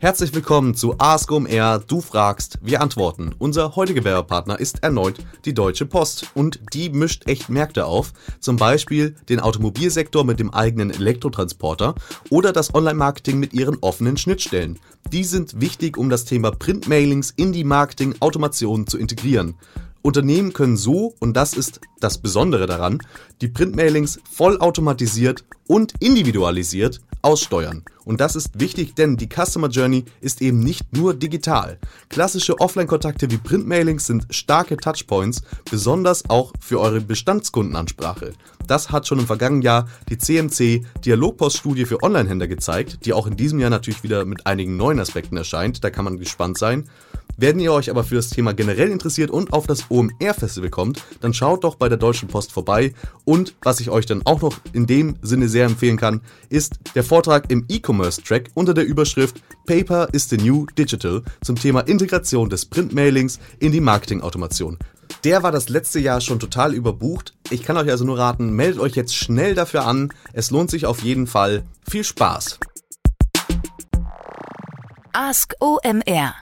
Herzlich willkommen zu Ask OMR. Du fragst, wir antworten. Unser heutiger Werbepartner ist erneut die Deutsche Post und die mischt echt Märkte auf. Zum Beispiel den Automobilsektor mit dem eigenen Elektrotransporter oder das Online-Marketing mit ihren offenen Schnittstellen. Die sind wichtig, um das Thema Printmailings in die Marketing-Automation zu integrieren. Unternehmen können so, und das ist das Besondere daran, die Printmailings vollautomatisiert und individualisiert aussteuern. Und das ist wichtig, denn die Customer Journey ist eben nicht nur digital. Klassische Offline-Kontakte wie Printmailings sind starke Touchpoints, besonders auch für eure Bestandskundenansprache. Das hat schon im vergangenen Jahr die CMC Dialogpost-Studie für Online-Händler gezeigt, die auch in diesem Jahr natürlich wieder mit einigen neuen Aspekten erscheint. Da kann man gespannt sein. Wenn ihr euch aber für das Thema generell interessiert und auf das OMR-Festival kommt, dann schaut doch bei der Deutschen Post vorbei. Und was ich euch dann auch noch in dem Sinne sehr empfehlen kann, ist der Vortrag im E-Commerce-Track unter der Überschrift Paper is the New Digital zum Thema Integration des Printmailings in die Marketingautomation. Der war das letzte Jahr schon total überbucht. Ich kann euch also nur raten, meldet euch jetzt schnell dafür an. Es lohnt sich auf jeden Fall. Viel Spaß! Ask OMR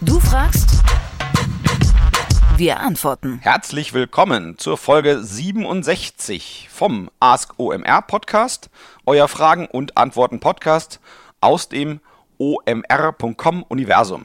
Du fragst, wir antworten. Herzlich willkommen zur Folge 67 vom Ask OMR Podcast, euer Fragen und Antworten Podcast aus dem omr.com Universum.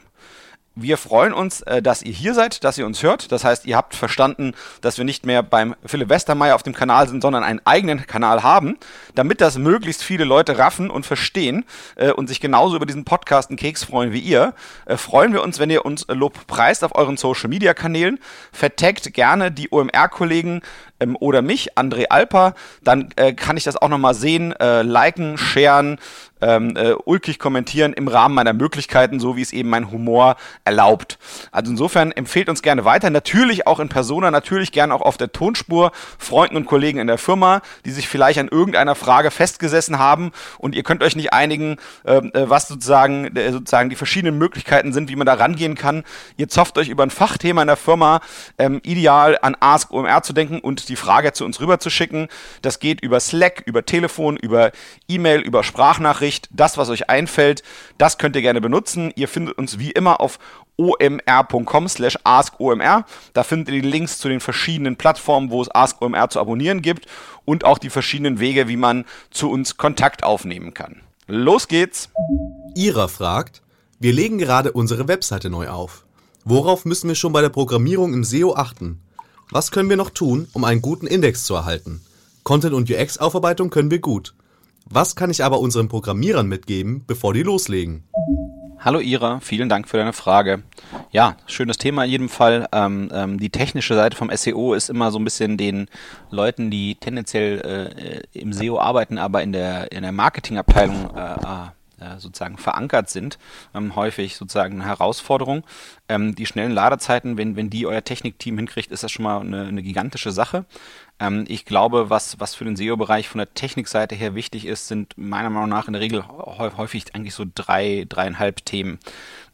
Wir freuen uns, äh, dass ihr hier seid, dass ihr uns hört. Das heißt, ihr habt verstanden, dass wir nicht mehr beim Philipp Westermeier auf dem Kanal sind, sondern einen eigenen Kanal haben, damit das möglichst viele Leute raffen und verstehen äh, und sich genauso über diesen Podcast einen Keks freuen wie ihr. Äh, freuen wir uns, wenn ihr uns Lob preist auf euren Social Media Kanälen. Vertagt gerne die OMR-Kollegen ähm, oder mich, André Alper. Dann kann ich das auch nochmal sehen, liken, sharen, ähm, äh, ulkig kommentieren im Rahmen meiner Möglichkeiten, so wie es eben mein Humor erlaubt. Also insofern empfehlt uns gerne weiter, natürlich auch in Persona, natürlich gerne auch auf der Tonspur, Freunden und Kollegen in der Firma, die sich vielleicht an irgendeiner Frage festgesessen haben und ihr könnt euch nicht einigen, ähm, äh, was sozusagen, äh, sozusagen die verschiedenen Möglichkeiten sind, wie man da rangehen kann. Ihr zofft euch über ein Fachthema in der Firma, ähm, ideal an Ask OMR zu denken und die Frage zu uns rüber zu schicken. Das geht über Slack, über Telefon, über E-Mail, über Sprachnachricht Nachricht, das, was euch einfällt, das könnt ihr gerne benutzen. Ihr findet uns wie immer auf omr.com slash askomr. Da findet ihr die Links zu den verschiedenen Plattformen, wo es AskOMR zu abonnieren gibt und auch die verschiedenen Wege, wie man zu uns Kontakt aufnehmen kann. Los geht's! Ira fragt, wir legen gerade unsere Webseite neu auf. Worauf müssen wir schon bei der Programmierung im SEO achten? Was können wir noch tun, um einen guten Index zu erhalten? Content- und UX-Aufarbeitung können wir gut. Was kann ich aber unseren Programmierern mitgeben, bevor die loslegen? Hallo Ira, vielen Dank für deine Frage. Ja, schönes Thema in jedem Fall. Ähm, ähm, die technische Seite vom SEO ist immer so ein bisschen den Leuten, die tendenziell äh, im SEO arbeiten, aber in der, in der Marketingabteilung äh, äh sozusagen verankert sind, ähm, häufig sozusagen eine Herausforderung. Ähm, die schnellen Ladezeiten, wenn, wenn die euer Technikteam hinkriegt, ist das schon mal eine, eine gigantische Sache. Ähm, ich glaube, was, was für den SEO-Bereich von der Technikseite her wichtig ist, sind meiner Meinung nach in der Regel häufig eigentlich so drei, dreieinhalb Themen.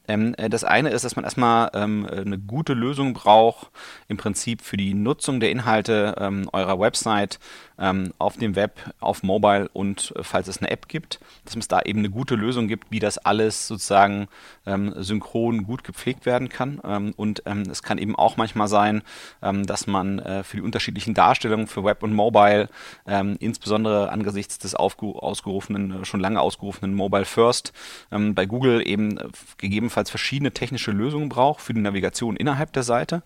Ähm, äh, das eine ist, dass man erstmal ähm, eine gute Lösung braucht, im Prinzip für die Nutzung der Inhalte ähm, eurer Website ähm, auf dem Web, auf Mobile und äh, falls es eine App gibt, dass es da eben eine gute Lösung gibt, wie das alles sozusagen ähm, synchron gut gepflegt werden kann. Ähm, und ähm, es kann eben auch manchmal sein, ähm, dass man äh, für die unterschiedlichen Darstellungen für Web und Mobile, ähm, insbesondere angesichts des ausgerufenen, äh, schon lange ausgerufenen Mobile First, bei Google eben äh, gegebenenfalls verschiedene technische Lösungen braucht für die Navigation innerhalb der Seite.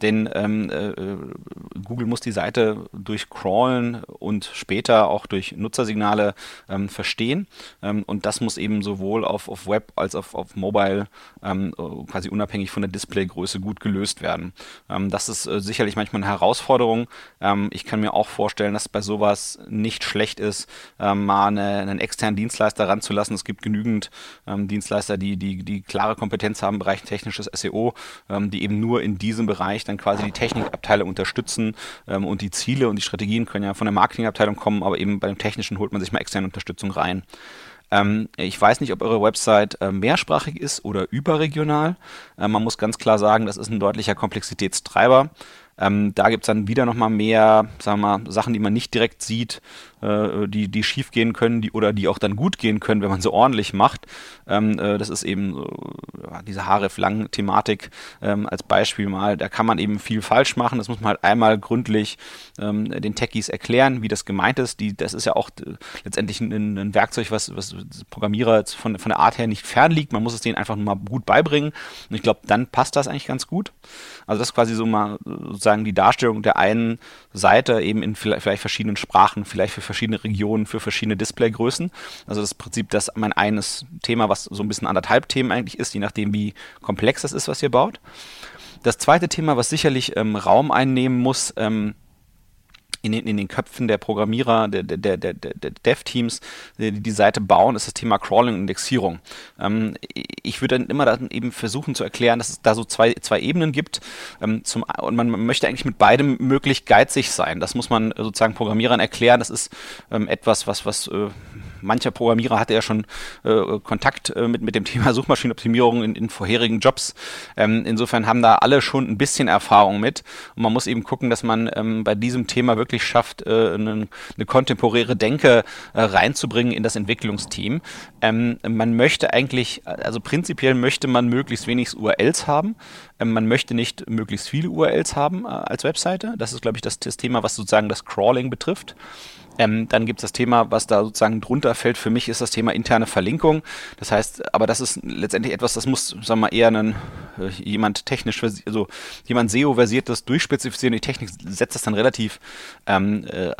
Denn äh, Google muss die Seite durchcrawlen, und später auch durch Nutzersignale ähm, verstehen. Ähm, und das muss eben sowohl auf, auf Web als auch auf, auf Mobile ähm, quasi unabhängig von der Displaygröße gut gelöst werden. Ähm, das ist äh, sicherlich manchmal eine Herausforderung. Ähm, ich kann mir auch vorstellen, dass bei sowas nicht schlecht ist, ähm, mal eine, einen externen Dienstleister ranzulassen. Es gibt genügend Dienstleister, die, die, die klare Kompetenz haben im Bereich technisches SEO, die eben nur in diesem Bereich dann quasi die Technikabteile unterstützen und die Ziele und die Strategien können ja von der Marketingabteilung kommen, aber eben bei dem Technischen holt man sich mal externe Unterstützung rein. Ähm, ich weiß nicht, ob eure Website äh, mehrsprachig ist oder überregional. Äh, man muss ganz klar sagen, das ist ein deutlicher Komplexitätstreiber. Ähm, da gibt es dann wieder nochmal mehr, sagen wir mal, Sachen, die man nicht direkt sieht, äh, die, die schief gehen können, die oder die auch dann gut gehen können, wenn man sie ordentlich macht. Ähm, äh, das ist eben so, diese Haare-Flangen-Thematik ähm, als Beispiel mal. Da kann man eben viel falsch machen. Das muss man halt einmal gründlich ähm, den Techies erklären, wie das gemeint ist. Die, das ist ja auch äh, letztendlich ein, ein, Werkzeug, was, was Programmierer von, von der Art her nicht fern liegt. Man muss es denen einfach nur mal gut beibringen. Und ich glaube, dann passt das eigentlich ganz gut. Also das ist quasi so mal sozusagen die Darstellung der einen Seite eben in vielleicht verschiedenen Sprachen, vielleicht für verschiedene Regionen, für verschiedene Displaygrößen. Also das Prinzip, das mein eines Thema, was so ein bisschen anderthalb Themen eigentlich ist, je nachdem wie komplex das ist, was ihr baut. Das zweite Thema, was sicherlich ähm, Raum einnehmen muss, ähm, in den, in den Köpfen der Programmierer, der, der, der, der Dev-Teams, die die Seite bauen, ist das Thema Crawling und Indexierung. Ähm, ich würde dann immer dann eben versuchen zu erklären, dass es da so zwei, zwei Ebenen gibt. Ähm, zum, und man möchte eigentlich mit beidem möglich geizig sein. Das muss man sozusagen Programmierern erklären. Das ist ähm, etwas, was, was äh, mancher Programmierer hatte ja schon äh, Kontakt äh, mit, mit dem Thema Suchmaschinenoptimierung in, in vorherigen Jobs. Ähm, insofern haben da alle schon ein bisschen Erfahrung mit. Und man muss eben gucken, dass man ähm, bei diesem Thema wirklich schafft, äh, eine, eine kontemporäre Denke äh, reinzubringen in das Entwicklungsteam. Ähm, man möchte eigentlich, also prinzipiell möchte man möglichst wenig URLs haben. Ähm, man möchte nicht möglichst viele URLs haben äh, als Webseite. Das ist, glaube ich, das, das Thema, was sozusagen das Crawling betrifft. Ähm, dann gibt es das Thema, was da sozusagen drunter fällt. Für mich ist das Thema interne Verlinkung. Das heißt, aber das ist letztendlich etwas, das muss, sagen wir mal, eher einen, äh, jemand technisch, also jemand SEO-versiertes durchspezifizieren. Die Technik setzt das dann relativ ähm, äh,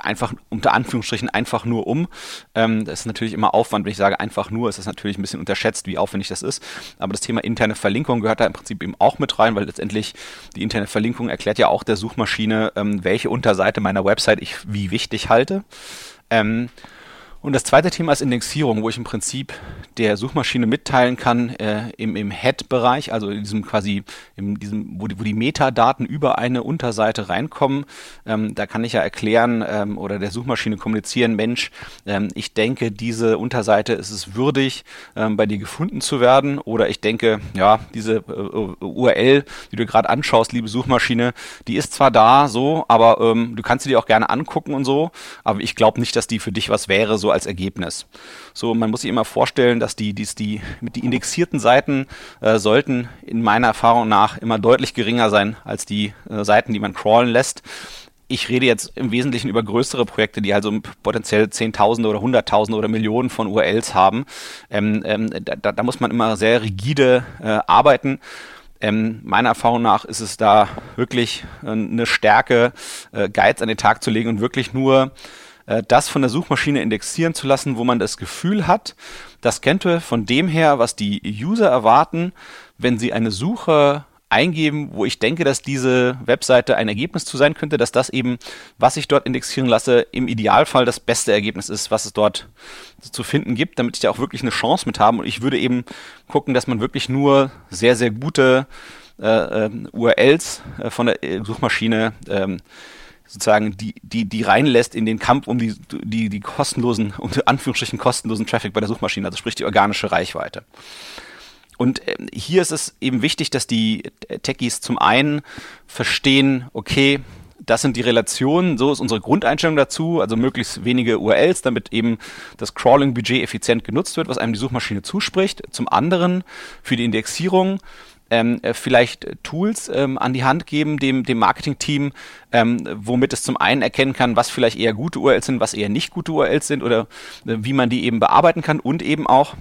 einfach unter Anführungsstrichen einfach nur um. Ähm, das ist natürlich immer Aufwand, wenn ich sage einfach nur, ist das natürlich ein bisschen unterschätzt, wie aufwendig das ist. Aber das Thema interne Verlinkung gehört da im Prinzip eben auch mit rein, weil letztendlich die interne Verlinkung erklärt ja auch der Suchmaschine, ähm, welche Unterseite meiner Website ich wie wichtig halte. Ähm, und das zweite Thema ist Indexierung, wo ich im Prinzip der Suchmaschine mitteilen kann, äh, im, im Head-Bereich, also in diesem quasi, in diesem, wo die, wo die Metadaten über eine Unterseite reinkommen, ähm, da kann ich ja erklären ähm, oder der Suchmaschine kommunizieren, Mensch, ähm, ich denke, diese Unterseite ist es würdig, ähm, bei dir gefunden zu werden, oder ich denke, ja, diese äh, URL, die du gerade anschaust, liebe Suchmaschine, die ist zwar da, so, aber ähm, du kannst sie dir auch gerne angucken und so, aber ich glaube nicht, dass die für dich was wäre, so als Ergebnis. So, man muss sich immer vorstellen, dass die, die, die, die indexierten Seiten äh, sollten in meiner Erfahrung nach immer deutlich geringer sein als die äh, Seiten, die man crawlen lässt ich rede jetzt im Wesentlichen über größere Projekte, die also potenziell Zehntausende oder Hunderttausende oder Millionen von URLs haben. Ähm, ähm, da, da, muss man immer sehr rigide äh, arbeiten. Ähm, meiner Erfahrung nach ist es da wirklich äh, eine Stärke, äh, Guides an den Tag zu legen und wirklich nur äh, das von der Suchmaschine indexieren zu lassen, wo man das Gefühl hat, das könnte von dem her, was die User erwarten, wenn sie eine Suche eingeben, wo ich denke, dass diese Webseite ein Ergebnis zu sein könnte, dass das eben, was ich dort indexieren lasse, im Idealfall das beste Ergebnis ist, was es dort zu finden gibt, damit ich da auch wirklich eine Chance mit habe. Und ich würde eben gucken, dass man wirklich nur sehr, sehr gute äh, äh, URLs äh, von der äh, Suchmaschine ähm, sozusagen die, die, die reinlässt in den Kampf um die, die, die kostenlosen, unter Anführungsstrichen kostenlosen Traffic bei der Suchmaschine, also sprich die organische Reichweite. Und äh, hier ist es eben wichtig, dass die Techies zum einen verstehen, okay, das sind die Relationen, so ist unsere Grundeinstellung dazu, also möglichst wenige URLs, damit eben das Crawling-Budget effizient genutzt wird, was einem die Suchmaschine zuspricht. Zum anderen für die Indexierung ähm, äh, vielleicht Tools ähm, an die Hand geben, dem, dem Marketing-Team, ähm, womit es zum einen erkennen kann, was vielleicht eher gute URLs sind, was eher nicht gute URLs sind oder äh, wie man die eben bearbeiten kann und eben auch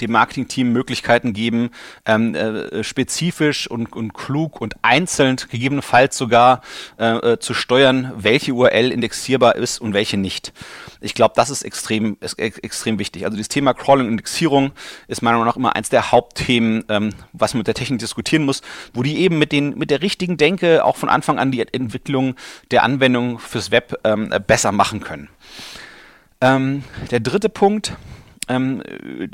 dem Marketing-Team Möglichkeiten geben, ähm, äh, spezifisch und, und klug und einzeln gegebenenfalls sogar äh, äh, zu steuern, welche URL indexierbar ist und welche nicht. Ich glaube, das ist extrem, ist extrem wichtig. Also das Thema Crawling und Indexierung ist meiner Meinung nach immer eins der Hauptthemen, ähm, was man mit der Technik diskutieren muss, wo die eben mit, den, mit der richtigen Denke auch von Anfang an die Entwicklung der Anwendung fürs Web ähm, besser machen können. Ähm, der dritte Punkt, ähm,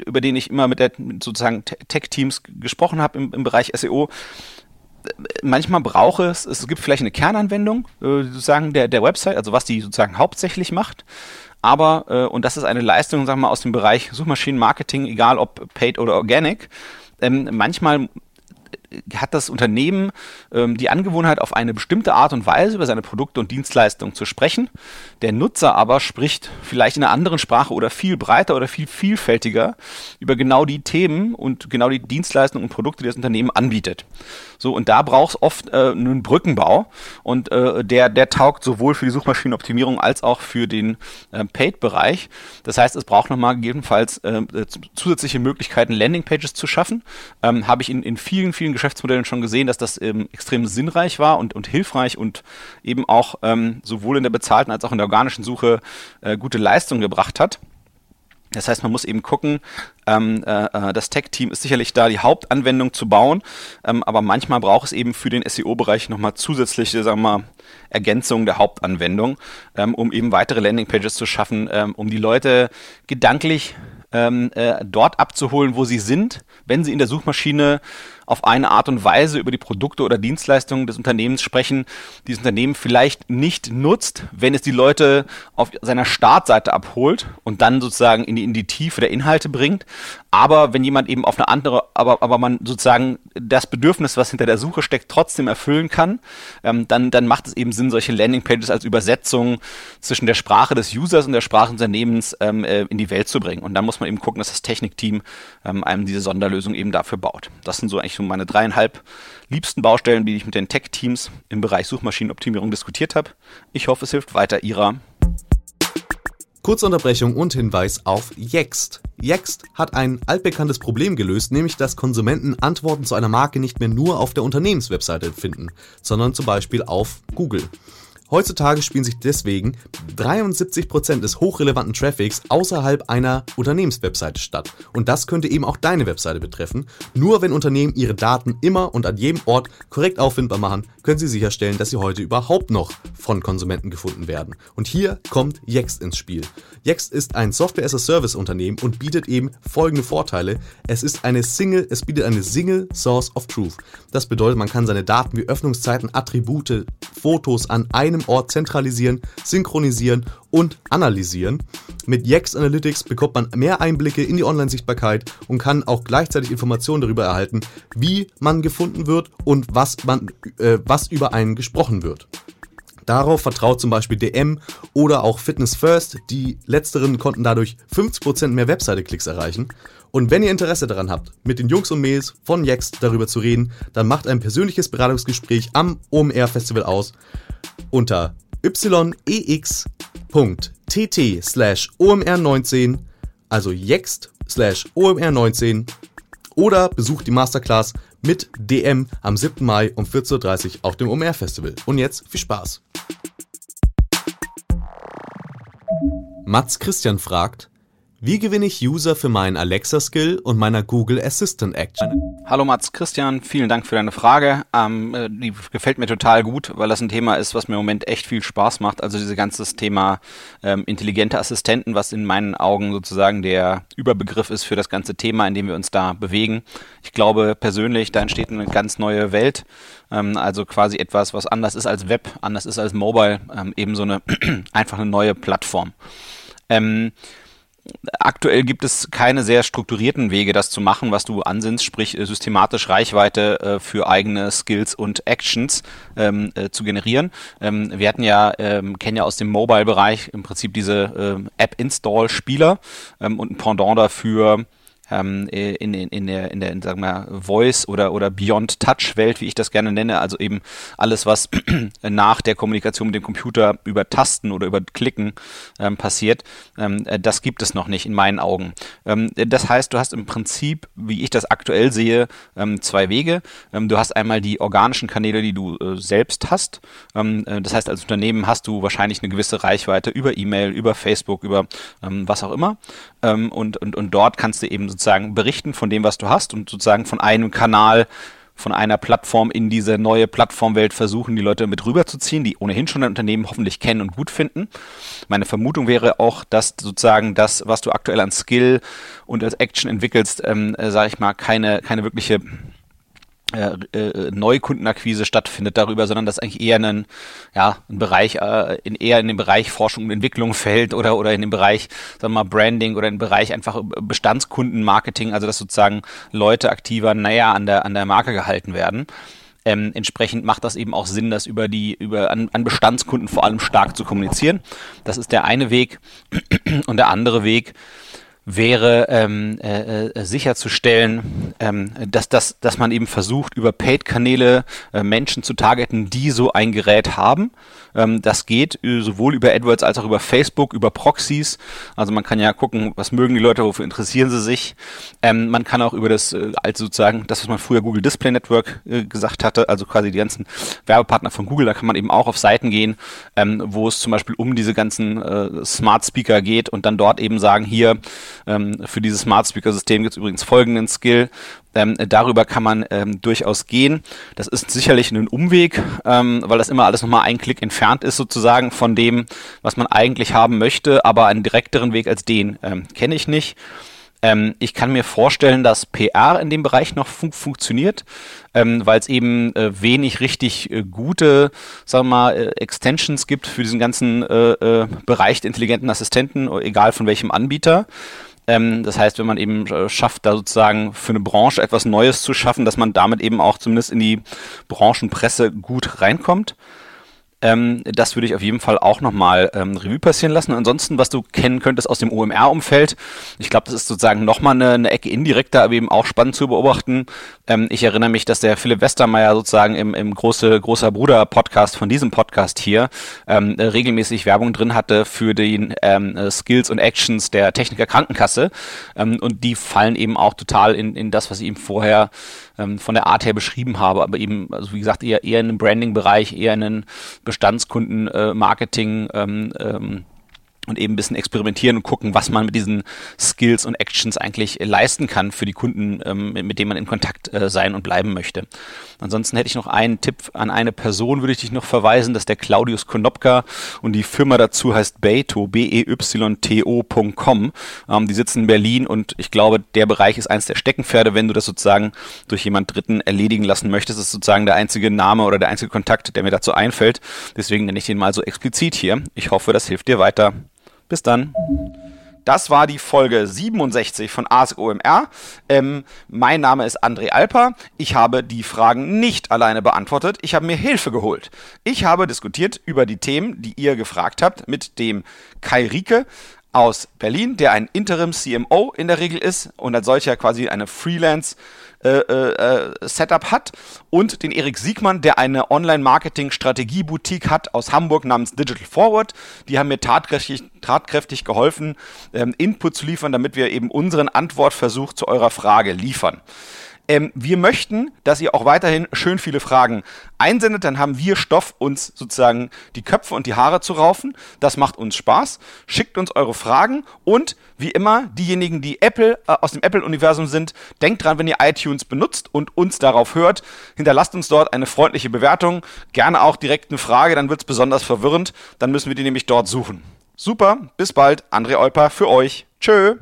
über den ich immer mit der sozusagen Tech-Teams gesprochen habe im, im Bereich SEO, manchmal brauche es, es gibt vielleicht eine Kernanwendung äh, sozusagen der, der Website, also was die sozusagen hauptsächlich macht. Aber, äh, und das ist eine Leistung, sagen wir mal, aus dem Bereich Suchmaschinenmarketing, egal ob paid oder organic, ähm, manchmal hat das Unternehmen ähm, die Angewohnheit, auf eine bestimmte Art und Weise über seine Produkte und Dienstleistungen zu sprechen. Der Nutzer aber spricht vielleicht in einer anderen Sprache oder viel breiter oder viel vielfältiger über genau die Themen und genau die Dienstleistungen und Produkte, die das Unternehmen anbietet. So, und da braucht es oft äh, einen Brückenbau und äh, der, der taugt sowohl für die Suchmaschinenoptimierung als auch für den äh, Paid-Bereich. Das heißt, es braucht nochmal gegebenenfalls äh, zusätzliche Möglichkeiten, Landingpages zu schaffen. Ähm, Habe ich in, in vielen, vielen Geschäftsmodellen schon gesehen, dass das ähm, extrem sinnreich war und, und hilfreich und eben auch ähm, sowohl in der bezahlten als auch in der organischen Suche äh, gute Leistung gebracht hat. Das heißt, man muss eben gucken, ähm, äh, äh das Tech-Team ist sicherlich da, die Hauptanwendung zu bauen, ähm, aber manchmal braucht es eben für den SEO-Bereich nochmal zusätzliche, sagen wir mal, Ergänzungen der Hauptanwendung, ähm, um eben weitere Landingpages zu schaffen, ähm, um die Leute gedanklich ähm, äh, dort abzuholen, wo sie sind, wenn sie in der Suchmaschine auf eine Art und Weise über die Produkte oder Dienstleistungen des Unternehmens sprechen, die das Unternehmen vielleicht nicht nutzt, wenn es die Leute auf seiner Startseite abholt und dann sozusagen in die, in die Tiefe der Inhalte bringt. Aber wenn jemand eben auf eine andere, aber, aber man sozusagen das Bedürfnis, was hinter der Suche steckt, trotzdem erfüllen kann, ähm, dann, dann macht es eben Sinn, solche Landingpages als Übersetzung zwischen der Sprache des Users und der Sprache des Unternehmens ähm, äh, in die Welt zu bringen. Und dann muss man eben gucken, dass das Technikteam ähm, einem diese Sonderlösung eben dafür baut. Das sind so eigentlich so meine dreieinhalb liebsten Baustellen, die ich mit den Tech-Teams im Bereich Suchmaschinenoptimierung diskutiert habe. Ich hoffe, es hilft weiter Ihrer. Kurze Unterbrechung und Hinweis auf Yext. Yext hat ein altbekanntes Problem gelöst, nämlich dass Konsumenten Antworten zu einer Marke nicht mehr nur auf der Unternehmenswebseite finden, sondern zum Beispiel auf Google. Heutzutage spielen sich deswegen 73% des hochrelevanten Traffics außerhalb einer Unternehmenswebseite statt. Und das könnte eben auch deine Webseite betreffen. Nur wenn Unternehmen ihre Daten immer und an jedem Ort korrekt auffindbar machen, können sie sicherstellen, dass sie heute überhaupt noch von Konsumenten gefunden werden. Und hier kommt Yext ins Spiel. Yext ist ein Software-as-a-Service-Unternehmen und bietet eben folgende Vorteile. Es ist eine Single, es bietet eine Single Source of Truth. Das bedeutet, man kann seine Daten wie Öffnungszeiten, Attribute, Fotos an einem Ort zentralisieren, synchronisieren und analysieren. Mit Yext Analytics bekommt man mehr Einblicke in die Online-Sichtbarkeit und kann auch gleichzeitig Informationen darüber erhalten, wie man gefunden wird und was, man, äh, was über einen gesprochen wird. Darauf vertraut zum Beispiel DM oder auch Fitness First. Die letzteren konnten dadurch 50% mehr Webseite-Klicks erreichen. Und wenn ihr Interesse daran habt, mit den Jungs und Mädels von Yext darüber zu reden, dann macht ein persönliches Beratungsgespräch am OMR Festival aus unter yex.tt slash omr19, also yext slash omr19 oder besucht die Masterclass mit DM am 7. Mai um 14.30 Uhr auf dem OMR Festival. Und jetzt viel Spaß! Mats Christian fragt, wie gewinne ich User für meinen Alexa-Skill und meiner Google Assistant Action? Hallo Mats Christian, vielen Dank für deine Frage. Ähm, äh, die gefällt mir total gut, weil das ein Thema ist, was mir im Moment echt viel Spaß macht. Also dieses ganze Thema ähm, intelligente Assistenten, was in meinen Augen sozusagen der Überbegriff ist für das ganze Thema, in dem wir uns da bewegen. Ich glaube persönlich, da entsteht eine ganz neue Welt. Ähm, also quasi etwas, was anders ist als Web, anders ist als Mobile, ähm, eben so eine einfach eine neue Plattform. Ähm, aktuell gibt es keine sehr strukturierten Wege, das zu machen, was du ansinnst, sprich äh, systematisch Reichweite äh, für eigene Skills und Actions ähm, äh, zu generieren. Ähm, wir hatten ja, ähm, kennen ja aus dem Mobile-Bereich im Prinzip diese ähm, App-Install-Spieler ähm, und ein Pendant dafür ähm, in, in, in der, in der sagen wir, Voice oder, oder Beyond Touch Welt, wie ich das gerne nenne, also eben alles, was nach der Kommunikation mit dem Computer über Tasten oder über Klicken ähm, passiert, ähm, äh, das gibt es noch nicht in meinen Augen. Ähm, das heißt, du hast im Prinzip, wie ich das aktuell sehe, ähm, zwei Wege. Ähm, du hast einmal die organischen Kanäle, die du äh, selbst hast. Äh, das heißt, als Unternehmen hast du wahrscheinlich eine gewisse Reichweite über E-Mail, über Facebook, über was auch immer. Und, und, und dort kannst du eben sozusagen berichten von dem, was du hast und sozusagen von einem Kanal von einer Plattform in diese neue Plattformwelt versuchen, die Leute mit rüberzuziehen, die ohnehin schon ein Unternehmen hoffentlich kennen und gut finden. Meine Vermutung wäre auch, dass sozusagen das, was du aktuell an Skill und als Action entwickelst, ähm, äh, sage ich mal, keine, keine wirkliche äh, äh, Neukundenakquise stattfindet darüber, sondern dass eigentlich eher ein, ja, ein Bereich, äh, in, eher in den Bereich Forschung und Entwicklung fällt oder, oder in den Bereich, sagen wir mal, Branding oder in den Bereich einfach Bestandskundenmarketing, also dass sozusagen Leute aktiver näher an der, an der Marke gehalten werden. Ähm, entsprechend macht das eben auch Sinn, das über die, über an, an Bestandskunden vor allem stark zu kommunizieren. Das ist der eine Weg. Und der andere Weg, wäre ähm, äh, äh, sicherzustellen, ähm, dass, dass, dass man eben versucht, über Paid-Kanäle äh, Menschen zu targeten, die so ein Gerät haben. Ähm, das geht äh, sowohl über AdWords als auch über Facebook, über Proxys. Also man kann ja gucken, was mögen die Leute, wofür interessieren sie sich. Ähm, man kann auch über das, äh, also sozusagen, das, was man früher Google Display Network äh, gesagt hatte, also quasi die ganzen Werbepartner von Google, da kann man eben auch auf Seiten gehen, ähm, wo es zum Beispiel um diese ganzen äh, Smart Speaker geht und dann dort eben sagen, hier, ähm, für dieses Smart Speaker System gibt es übrigens folgenden Skill. Ähm, darüber kann man ähm, durchaus gehen. Das ist sicherlich ein Umweg, ähm, weil das immer alles nochmal ein Klick entfernt ist sozusagen von dem, was man eigentlich haben möchte, aber einen direkteren Weg als den ähm, kenne ich nicht. Ähm, ich kann mir vorstellen, dass PR in dem Bereich noch fun funktioniert, ähm, weil es eben äh, wenig richtig äh, gute, sagen wir mal, äh, Extensions gibt für diesen ganzen äh, äh, Bereich der intelligenten Assistenten, egal von welchem Anbieter. Ähm, das heißt, wenn man eben äh, schafft, da sozusagen für eine Branche etwas Neues zu schaffen, dass man damit eben auch zumindest in die Branchenpresse gut reinkommt. Ähm, das würde ich auf jeden Fall auch nochmal ähm, Revue passieren lassen. Ansonsten, was du kennen könntest aus dem OMR-Umfeld, ich glaube, das ist sozusagen nochmal eine, eine Ecke indirekter, aber eben auch spannend zu beobachten. Ähm, ich erinnere mich, dass der Philipp Westermeier sozusagen im, im große, großer Bruder-Podcast von diesem Podcast hier ähm, regelmäßig Werbung drin hatte für den ähm, Skills und Actions der Techniker Krankenkasse. Ähm, und die fallen eben auch total in, in das, was ich ihm vorher ähm, von der Art her beschrieben habe, aber eben, also wie gesagt, eher, eher in einem Branding-Bereich, eher in einem Bestandskunden-Marketing, äh, ähm, ähm, und eben ein bisschen experimentieren und gucken, was man mit diesen Skills und Actions eigentlich äh, leisten kann für die Kunden, ähm, mit denen man in Kontakt äh, sein und bleiben möchte. Ansonsten hätte ich noch einen Tipp an eine Person, würde ich dich noch verweisen, das ist der Claudius Konopka und die Firma dazu heißt Beyto, B-E-Y-T-O.com. Ähm, die sitzen in Berlin und ich glaube, der Bereich ist eins der Steckenpferde, wenn du das sozusagen durch jemand Dritten erledigen lassen möchtest. Das ist sozusagen der einzige Name oder der einzige Kontakt, der mir dazu einfällt. Deswegen nenne ich den mal so explizit hier. Ich hoffe, das hilft dir weiter. Bis dann. Das war die Folge 67 von Ask OMR. Ähm, mein Name ist André Alper. Ich habe die Fragen nicht alleine beantwortet. Ich habe mir Hilfe geholt. Ich habe diskutiert über die Themen, die ihr gefragt habt, mit dem Kai Rieke aus Berlin, der ein Interim CMO in der Regel ist und als solcher quasi eine Freelance äh, äh, Setup hat und den Erik Siegmann, der eine Online-Marketing-Strategie-Boutique hat aus Hamburg namens Digital Forward. Die haben mir tatkräftig, tatkräftig geholfen, ähm, Input zu liefern, damit wir eben unseren Antwortversuch zu eurer Frage liefern. Ähm, wir möchten, dass ihr auch weiterhin schön viele Fragen einsendet, dann haben wir Stoff, uns sozusagen die Köpfe und die Haare zu raufen. Das macht uns Spaß. Schickt uns eure Fragen und wie immer, diejenigen, die Apple äh, aus dem Apple-Universum sind, denkt dran, wenn ihr iTunes benutzt und uns darauf hört, hinterlasst uns dort eine freundliche Bewertung, gerne auch direkt eine Frage, dann wird es besonders verwirrend, dann müssen wir die nämlich dort suchen. Super, bis bald, André Olper für euch. Tschö.